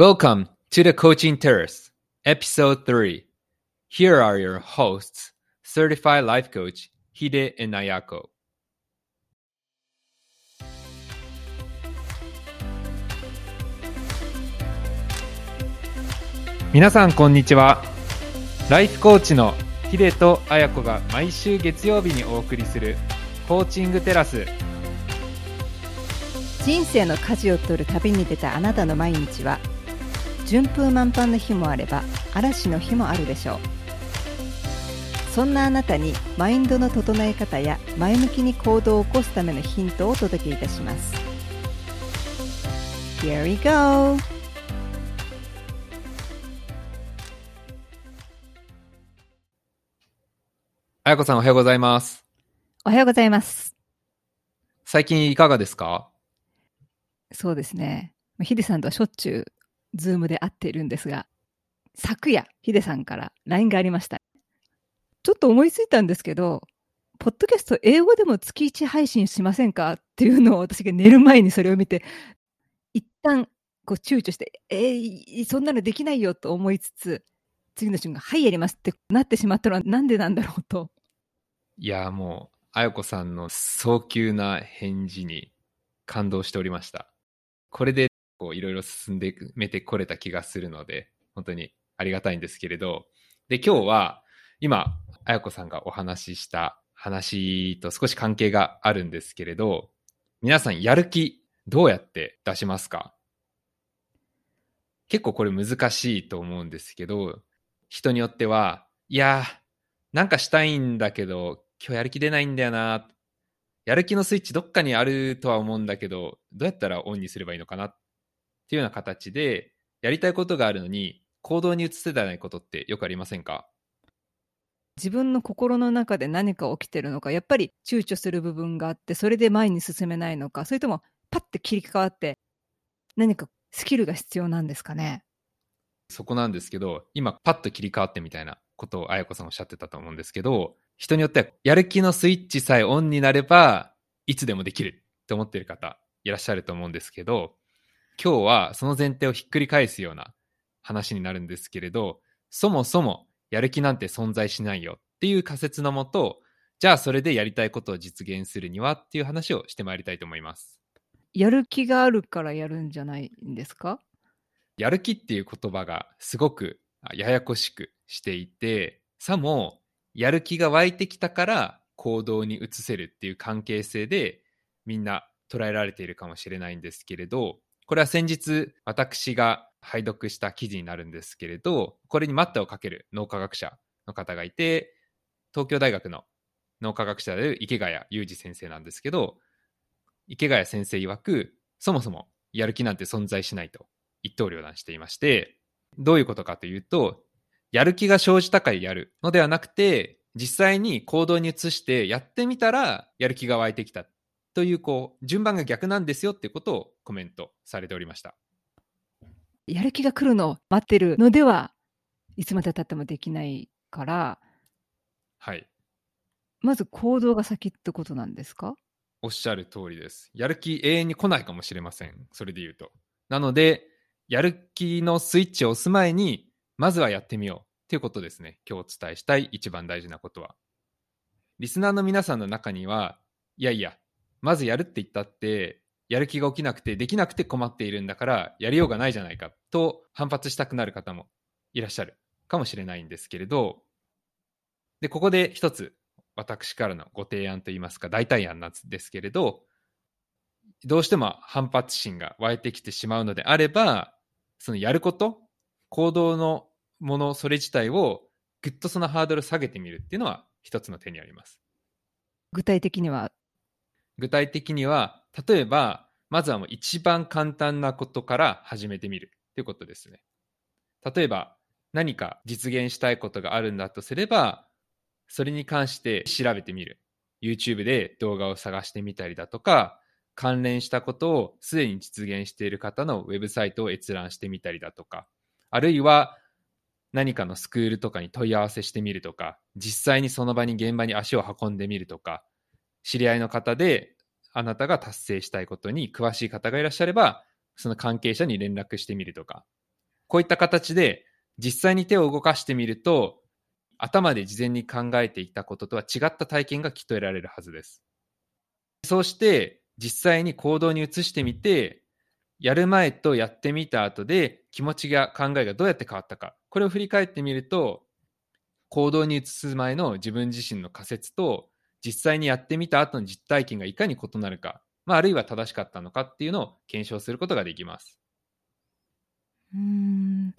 Welcome to the Coaching Terrace, Episode 3. Here are your hosts, Certified Life Coach Hide and Ayako. 皆さんこんにちは。ライフコーチのヒデとアヤコが毎週月曜日にお送りするコーチングテラス。人生の舵を取る旅に出たあなたの毎日は順風満帆の日もあれば嵐の日もあるでしょう。そんなあなたにマインドの整え方や前向きに行動を起こすためのヒントをお届けいたします。Here we go! あやこさんおはようございます。おはようございます。最近いかがですか？そうですね。ヒデさんとはしょっちゅうズームで会っているんですが昨夜ヒデさんから LINE がありましたちょっと思いついたんですけどポッドキャスト英語でも月1配信しませんかっていうのを私が寝る前にそれを見て一旦こう躊躇してえー、そんなのできないよと思いつつ次の瞬間はいやりますってなってしまったのはなんでなんだろうといや、もう、あやこさんの早急な返事に感動しておりました。これで、こう、いろいろ進んでめてこれた気がするので、本当にありがたいんですけれど、で、今日は、今、あやこさんがお話しした話と少し関係があるんですけれど、皆さん、やる気、どうやって出しますか？結構これ難しいと思うんですけど、人によっては、いやー、なんかしたいんだけど、今日やる気出ないんだよな。やる気のスイッチどっかにあるとは思うんだけど、どうやったらオンにすればいいのかなっていうような形で、やりたいことがあるのに、行動に移せないことってよくありませんか？自分の心の中で何か起きてるのかやっぱり躊躇する部分があってそれで前に進めないのかそれともパッて切り替わって何かスキルが必要なんですかね？そこなんですけど、今パッと切り替わってみたいなことをあやこさんおっしゃってたと思うんですけど、人によってはやる気のスイッチさえオンになれば、いつでもできるって思ってる方いらっしゃると思うんですけど、今日はその前提をひっくり返すような話になるんですけれど、そもそもやる気なんて存在しないよっていう仮説のもと、じゃあそれでやりたいことを実現するにはっていう話をしてまいりたいと思います。やる気があるからやるんじゃないんですか？やる気っていう言葉がすごくあややこしくしていて、さもやる気が湧いてきたから行動に移せるっていう関係性でみんな捉えられているかもしれないんですけれど、これは先日私が拝読した記事になるんですけれど、これに待ったをかける脳科学者の方がいて、東京大学の脳科学者である池谷裕二先生なんですけど、池谷先生曰く、そもそもやる気なんて存在しないと一刀両断していまして、どういうことかというと、やる気が生じたからやるのではなくて、実際に行動に移してやってみたらやる気が湧いてきた。という、こう、順番が逆なんですよっていうことをコメントされておりました。やる気が来るのを待ってるのではいつまでたってもできないからはい。まず行動が先ってことなんですか？おっしゃる通りです。やる気永遠に来ないかもしれません。それで言うと。なので、やる気のスイッチを押す前に、まずはやってみようっていうことですね。今日お伝えしたい一番大事なことは。リスナーの皆さんの中には、いやいや、まずやるって言ったって、やる気が起きなくて、できなくて困っているんだから、やりようがないじゃないかと反発したくなる方もいらっしゃるかもしれないんですけれど、で、ここで一つ私からのご提案といいますか、代替案なんですけれど、どうしても反発心が湧いてきてしまうのであれば、そのやること、行動のもの、それ自体をぐっとそのハードル下げてみるっていうのは一つの手にあります。具体的には具体的には、例えば、まずはもう一番簡単なことから始めてみるっていうことですね。例えば、何か実現したいことがあるんだとすれば、それに関して調べてみる。YouTube で動画を探してみたりだとか、関連したことをすでに実現している方のウェブサイトを閲覧してみたりだとか、あるいは何かのスクールとかに問い合わせしてみるとか、実際にその場に現場に足を運んでみるとか、知り合いの方であなたが達成したいことに詳しい方がいらっしゃれば、その関係者に連絡してみるとか、こういった形で実際に手を動かしてみると、頭で事前に考えていたこととは違った体験がきっと得られるはずです。そうして実際に行動に移してみて、やる前とやってみた後で気持ちが考えがどうやって変わったか、これを振り返ってみると、行動に移す前の自分自身の仮説と実際にやってみた後の実体験がいかに異なるか、まあ、あるいは正しかったのかっていうのを検証することができます。うん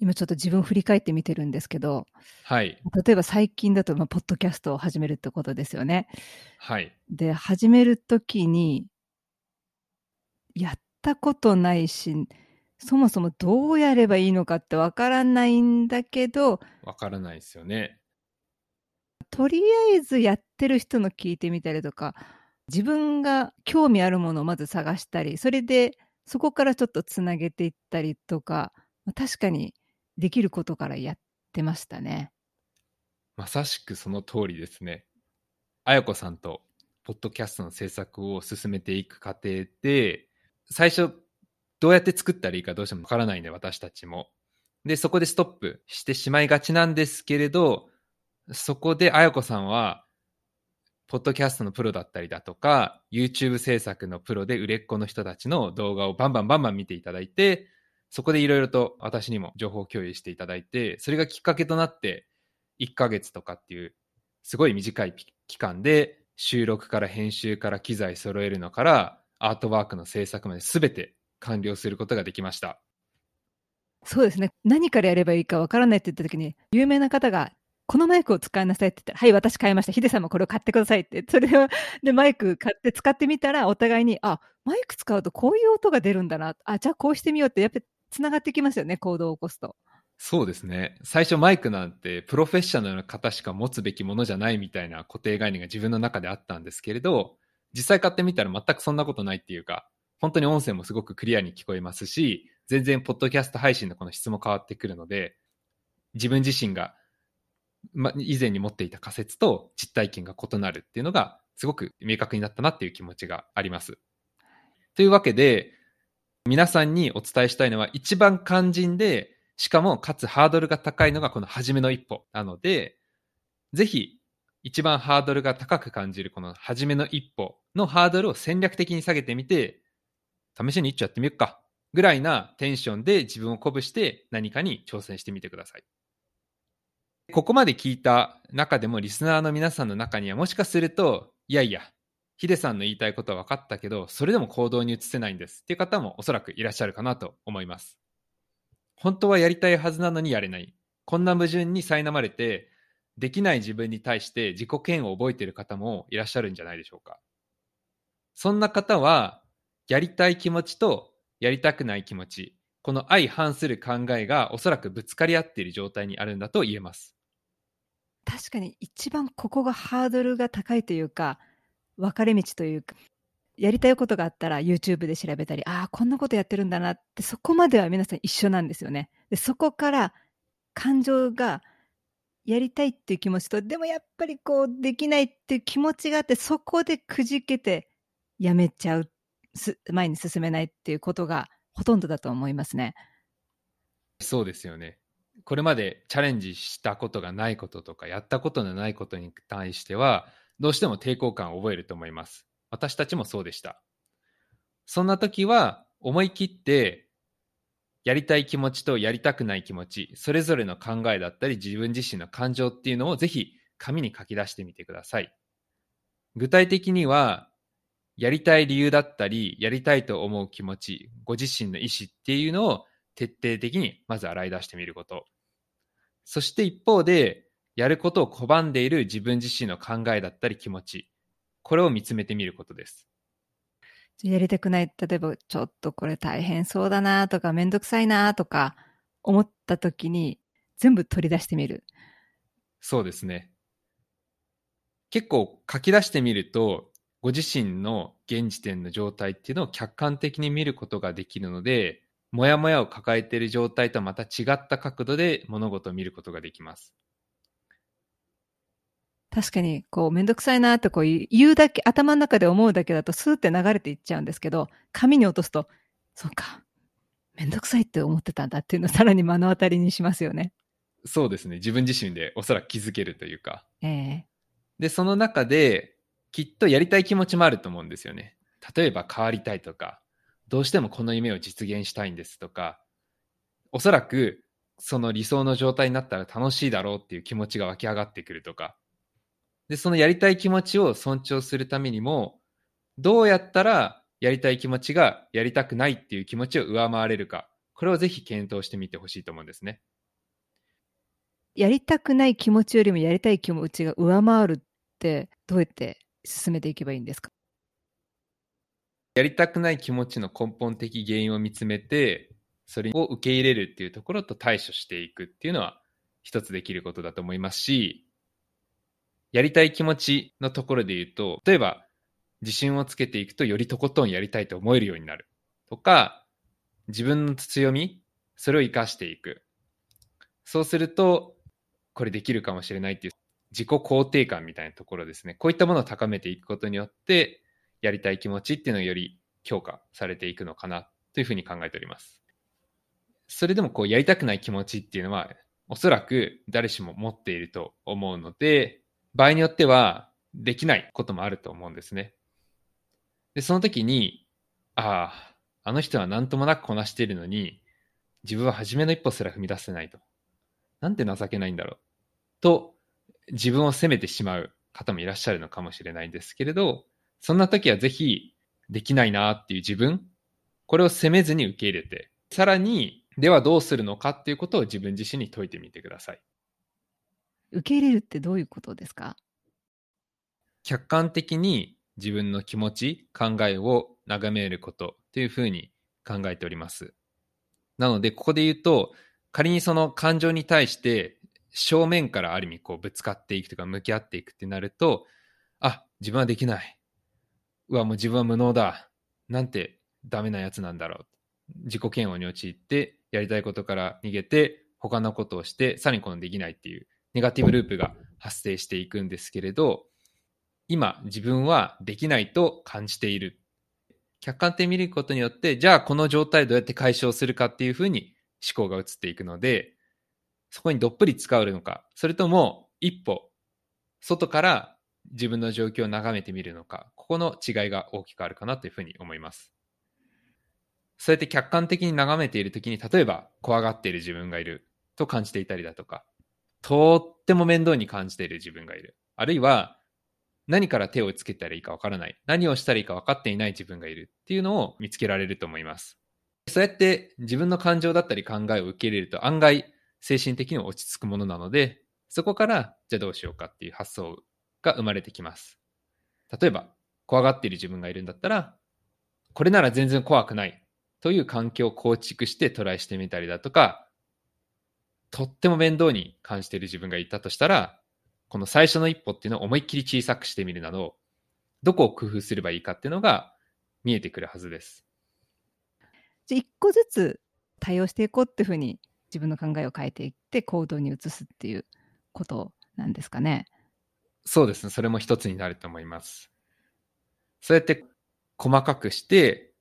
今ちょっと自分を振り返ってみてるんですけど、はい、例えば最近だと、まあ、ポッドキャストを始めるってことですよね。はい、で始めるときにやったことないしそもそもどうやればいいのかってわからないんだけどわからないですよね。とりあえずやってる人の聞いてみたりとか自分が興味あるものをまず探したりそれでそこからちょっとつなげていったりとか確かにできることからやってましたね。まさしくその通りですね。あやこさんとポッドキャストの制作を進めていく過程で最初どうやって作ったらいいかどうしてもわからないんで私たちも。でそこでストップしてしまいがちなんですけれどそこであやこさんはポッドキャストのプロだったりだとか、YouTube 制作のプロで売れっ子の人たちの動画をバンバンバンバン見ていただいて、そこでいろいろと私にも情報共有していただいて、それがきっかけとなって、1ヶ月とかっていう、すごい短い期間で、収録から編集から機材揃えるのから、アートワークの制作まで全て完了することができました。そうですね。何からやればいいかわからないって言った時に、有名な方がこのマイクを使いなさいって言ったら、はい、私買いました。ヒデさんもこれを買ってくださいって。それを、で、マイク買って使ってみたら、お互いに、あ、マイク使うとこういう音が出るんだな。あ、じゃあこうしてみようって、やっぱり繋がってきますよね、行動を起こすと。そうですね。最初マイクなんてプロフェッショナルな方しか持つべきものじゃないみたいな固定概念が自分の中であったんですけれど、実際買ってみたら全くそんなことないっていうか、本当に音声もすごくクリアに聞こえますし、全然ポッドキャスト配信のこの質も変わってくるので、自分自身がま、以前に持っていた仮説と実体験が異なるっていうのがすごく明確になったなっていう気持ちがあります。というわけで皆さんにお伝えしたいのは一番肝心でしかもかつハードルが高いのがこの初めの一歩なのでぜひ一番ハードルが高く感じるこの初めの一歩のハードルを戦略的に下げてみて試しに一丁やってみようかぐらいなテンションで自分を鼓舞して何かに挑戦してみてください。ここまで聞いた中でもリスナーの皆さんの中にはもしかすると、いやいや、ヒデさんの言いたいことは分かったけど、それでも行動に移せないんですっていう方もおそらくいらっしゃるかなと思います。本当はやりたいはずなのにやれない。こんな矛盾に苛まれて、できない自分に対して自己嫌悪を覚えている方もいらっしゃるんじゃないでしょうか。そんな方は、やりたい気持ちとやりたくない気持ち、この相反する考えがおそらくぶつかり合っている状態にあるんだと言えます。確かに一番ここがハードルが高いというか、分かれ道というか、やりたいことがあったら YouTube で調べたり、ああ、こんなことやってるんだなって、そこまでは皆さん一緒なんですよね。でそこから感情がやりたいっていう気持ちと、でもやっぱりこうできないっていう気持ちがあって、そこでくじけてやめちゃう、前に進めないっていうことがほとんどだと思いますね。そうですよね。これまでチャレンジしたことがないこととか、やったことのないことに対しては、どうしても抵抗感を覚えると思います。私たちもそうでした。そんな時は、思い切って、やりたい気持ちとやりたくない気持ち、それぞれの考えだったり、自分自身の感情っていうのをぜひ紙に書き出してみてください。具体的には、やりたい理由だったり、やりたいと思う気持ち、ご自身の意思っていうのを徹底的にまず洗い出してみること。そして一方で、やることを拒んでいる自分自身の考えだったり気持ち、これを見つめてみることです。やりたくない、例えばちょっとこれ大変そうだなとか、めんどくさいなとか思った時に全部取り出してみる。そうですね。結構書き出してみると、ご自身の現時点の状態っていうのを客観的に見ることができるので、もやもやを抱えている状態とはまた違った角度で物事を見ることができます。確かに、こう、めんどくさいなってこう言うだけ、頭の中で思うだけだとスーって流れていっちゃうんですけど、紙に落とすと、そうか、めんどくさいって思ってたんだっていうのを さらに目の当たりにしますよね。そうですね。自分自身でおそらく気づけるというか。ええで、その中で、きっとやりたい気持ちもあると思うんですよね。例えば変わりたいとか、どうしてもこの夢を実現したいんですとか、おそらくその理想の状態になったら楽しいだろうっていう気持ちが湧き上がってくるとか、で、そのやりたい気持ちを尊重するためにも、どうやったらやりたい気持ちがやりたくないっていう気持ちを上回れるか、これをぜひ検討してみてほしいと思うんですね。やりたくない気持ちよりもやりたい気持ちが上回るってどうやって進めていけばいいんですか？やりたくない気持ちの根本的原因を見つめて、それを受け入れるっていうところと対処していくっていうのは一つできることだと思いますし、やりたい気持ちのところで言うと、例えば自信をつけていくとよりとことんやりたいと思えるようになるとか、自分の強み、それを活かしていく。そうすると、これできるかもしれないっていう自己肯定感みたいなところですね。こういったものを高めていくことによって、やりたい気持ちっていうのがより強化されていくのかなというふうに考えております。それでもこうやりたくない気持ちっていうのは、おそらく誰しも持っていると思うので、場合によってはできないこともあると思うんですね。で、その時に、ああ、あの人は何ともなくこなしているのに、自分は初めの一歩すら踏み出せないと。なんて情けないんだろう。と、自分を責めてしまう方もいらっしゃるのかもしれないんですけれど、そんな時はぜひ、できないなっていう自分、これを責めずに受け入れて、さらに、ではどうするのかっていうことを自分自身に解いてみてください。受け入れるってどういうことですか？客観的に自分の気持ち、考えを眺めることというふうに考えております。なので、ここで言うと、仮にその感情に対して正面からある意味こうぶつかっていくとか向き合っていくってなると、あ、自分はできない。うわ、もう自分は無能だ。なんてダメなやつなんだろう。自己嫌悪に陥って、やりたいことから逃げて、他のことをして、さらにこのできないっていうネガティブループが発生していくんですけれど、今自分はできないと感じている。客観的に見ることによって、じゃあこの状態どうやって解消するかっていうふうに思考が移っていくので、そこにどっぷり使うのか、それとも一歩外から自分の状況を眺めてみるのか、ここの違いが大きくあるかなというふうに思います。そうやって客観的に眺めているときに、例えば怖がっている自分がいると感じていたりだとか、とっても面倒に感じている自分がいる。あるいは何から手をつけたらいいかわからない。何をしたらいいか分かっていない自分がいるっていうのを見つけられると思います。そうやって自分の感情だったり考えを受け入れると案外精神的に落ち着くものなので、そこからじゃあどうしようかっていう発想をが生まれてきます。例えば、怖がっている自分がいるんだったら、これなら全然怖くないという環境を構築してトライしてみたりだとか、とっても面倒に感じている自分がいたとしたら、この最初の一歩っていうのを思いっきり小さくしてみるなど、どこを工夫すればいいかっていうのが見えてくるはずです。じゃあ一個ずつ対応していこうっていうふうに自分の考えを変えていって行動に移すっていうことなんですかね。そうですね。それも一つになると思います。そうやって細かくして、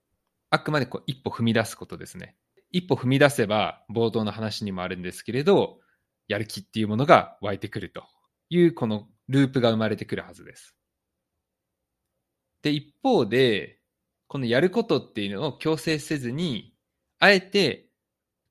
あくまでこう一歩踏み出すことですね。一歩踏み出せば、冒頭の話にもあるんですけれど、やる気っていうものが湧いてくるという、このループが生まれてくるはずです。で、一方で、このやることっていうのを強制せずに、あえて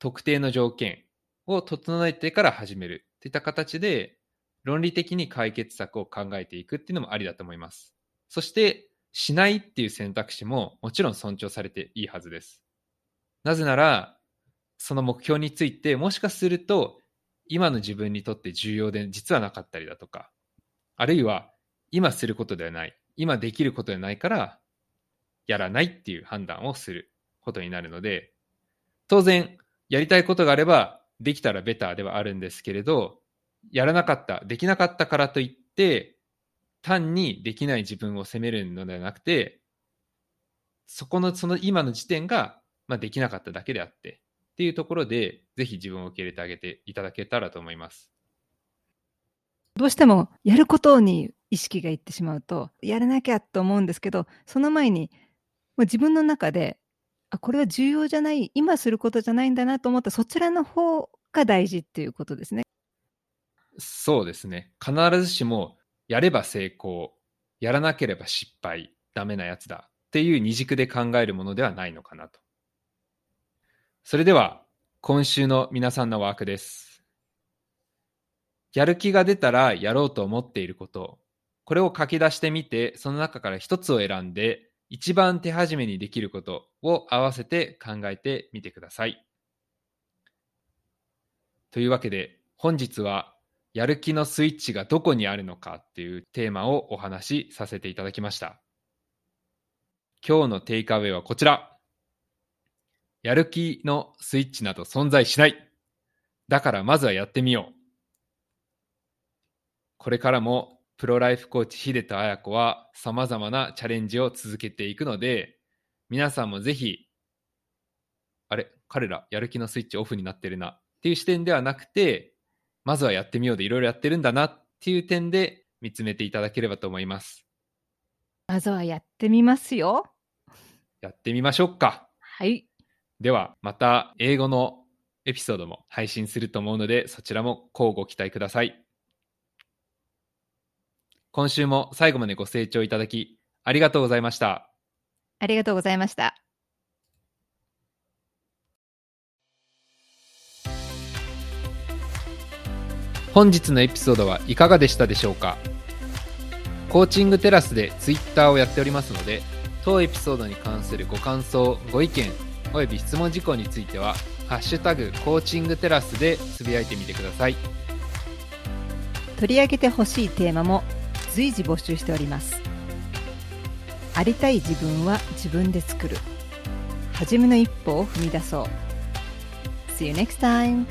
特定の条件を整えてから始めるといった形で、論理的に解決策を考えていくっていうのもありだと思います。そして、しないっていう選択肢ももちろん尊重されていいはずです。なぜなら、その目標についてもしかすると今の自分にとって重要で実はなかったりだとか、あるいは今することではない、今できることではないからやらないっていう判断をすることになるので、当然やりたいことがあればできたらベターではあるんですけれど、やらなかった、できなかったからといって、単にできない自分を責めるのではなくて、そこの、その今の時点が、まあ、できなかっただけであって、っていうところで、ぜひ自分を受け入れてあげていただけたらと思います。どうしてもやることに意識がいってしまうと、やらなきゃと思うんですけど、その前に、もう自分の中であ、これは重要じゃない、今することじゃないんだなと思ったそちらの方が大事っていうことですね。そうですね。必ずしも、やれば成功、やらなければ失敗、ダメなやつだっていう二軸で考えるものではないのかなと。それでは、今週の皆さんのワークです。やる気が出たらやろうと思っていること、これを書き出してみて、その中から一つを選んで、一番手始めにできることを合わせて考えてみてください。というわけで、本日はやる気のスイッチがどこにあるのかっていうテーマをお話しさせていただきました。今日のテイクアウェイはこちら。やる気のスイッチなど存在しない。だからまずはやってみよう。これからもプロライフコーチ秀田彩子は様々なチャレンジを続けていくので、皆さんもぜひ、あれ、彼らやる気のスイッチオフになってるなっていう視点ではなくて、まずはやってみようでいろいろやってるんだなっていう点で見つめていただければと思います。まずはやってみますよ。やってみましょうか。はい。では、また英語のエピソードも配信すると思うので、そちらも乞うご期待ください。今週も最後までご清聴いただき、ありがとうございました。ありがとうございました。本日のエピソードはいかがでしたでしょうか？コーチングテラスでツイッターをやっておりますので、当エピソードに関するご感想、ご意見、および質問事項については、ハッシュタグコーチングテラスでつぶやいてみてください。取り上げてほしいテーマも随時募集しております。ありたい自分は自分で作る。初めの一歩を踏み出そう。See you next time!